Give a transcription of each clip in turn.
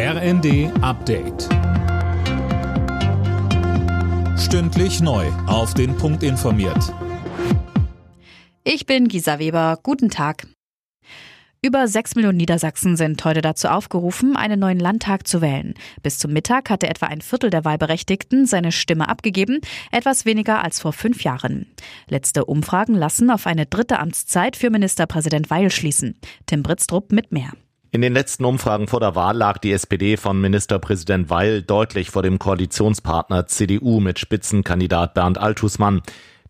RND Update. Stündlich neu. Auf den Punkt informiert. Ich bin Gisa Weber. Guten Tag. Über sechs Millionen Niedersachsen sind heute dazu aufgerufen, einen neuen Landtag zu wählen. Bis zum Mittag hatte etwa ein Viertel der Wahlberechtigten seine Stimme abgegeben, etwas weniger als vor fünf Jahren. Letzte Umfragen lassen auf eine dritte Amtszeit für Ministerpräsident Weil schließen. Tim Britztrup mit mehr. In den letzten Umfragen vor der Wahl lag die SPD von Ministerpräsident Weil deutlich vor dem Koalitionspartner CDU mit Spitzenkandidat Bernd Altusmann.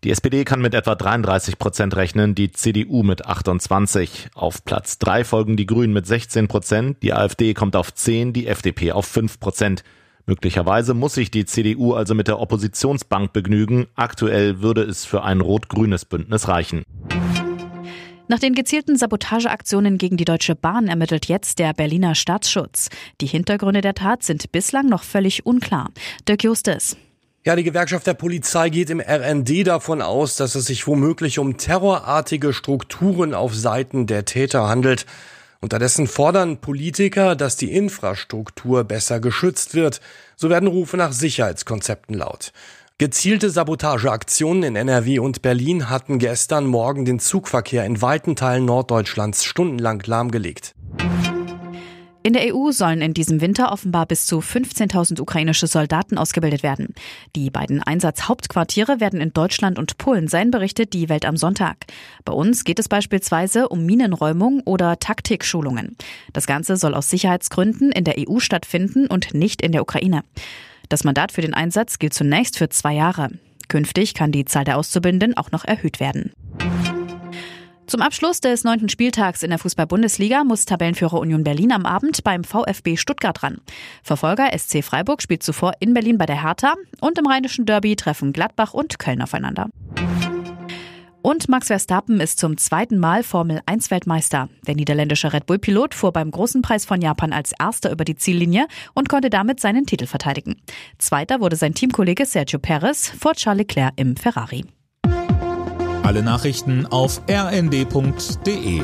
Die SPD kann mit etwa 33 Prozent rechnen, die CDU mit 28. Auf Platz 3 folgen die Grünen mit 16 Prozent, die AfD kommt auf 10, die FDP auf 5 Prozent. Möglicherweise muss sich die CDU also mit der Oppositionsbank begnügen. Aktuell würde es für ein rot-grünes Bündnis reichen. Nach den gezielten Sabotageaktionen gegen die Deutsche Bahn ermittelt jetzt der Berliner Staatsschutz. Die Hintergründe der Tat sind bislang noch völlig unklar. Dirk Justus. Ja, die Gewerkschaft der Polizei geht im RND davon aus, dass es sich womöglich um terrorartige Strukturen auf Seiten der Täter handelt. Unterdessen fordern Politiker, dass die Infrastruktur besser geschützt wird. So werden Rufe nach Sicherheitskonzepten laut. Gezielte Sabotageaktionen in NRW und Berlin hatten gestern Morgen den Zugverkehr in weiten Teilen Norddeutschlands stundenlang lahmgelegt. In der EU sollen in diesem Winter offenbar bis zu 15.000 ukrainische Soldaten ausgebildet werden. Die beiden Einsatzhauptquartiere werden in Deutschland und Polen sein, berichtet die Welt am Sonntag. Bei uns geht es beispielsweise um Minenräumung oder Taktikschulungen. Das Ganze soll aus Sicherheitsgründen in der EU stattfinden und nicht in der Ukraine. Das Mandat für den Einsatz gilt zunächst für zwei Jahre. Künftig kann die Zahl der Auszubildenden auch noch erhöht werden. Zum Abschluss des neunten Spieltags in der Fußball-Bundesliga muss Tabellenführer Union Berlin am Abend beim VfB Stuttgart ran. Verfolger SC Freiburg spielt zuvor in Berlin bei der Hertha und im Rheinischen Derby treffen Gladbach und Köln aufeinander. Und Max Verstappen ist zum zweiten Mal Formel 1 Weltmeister. Der niederländische Red Bull Pilot fuhr beim großen Preis von Japan als erster über die Ziellinie und konnte damit seinen Titel verteidigen. Zweiter wurde sein Teamkollege Sergio Perez vor Charles Leclerc im Ferrari. Alle Nachrichten auf rnd.de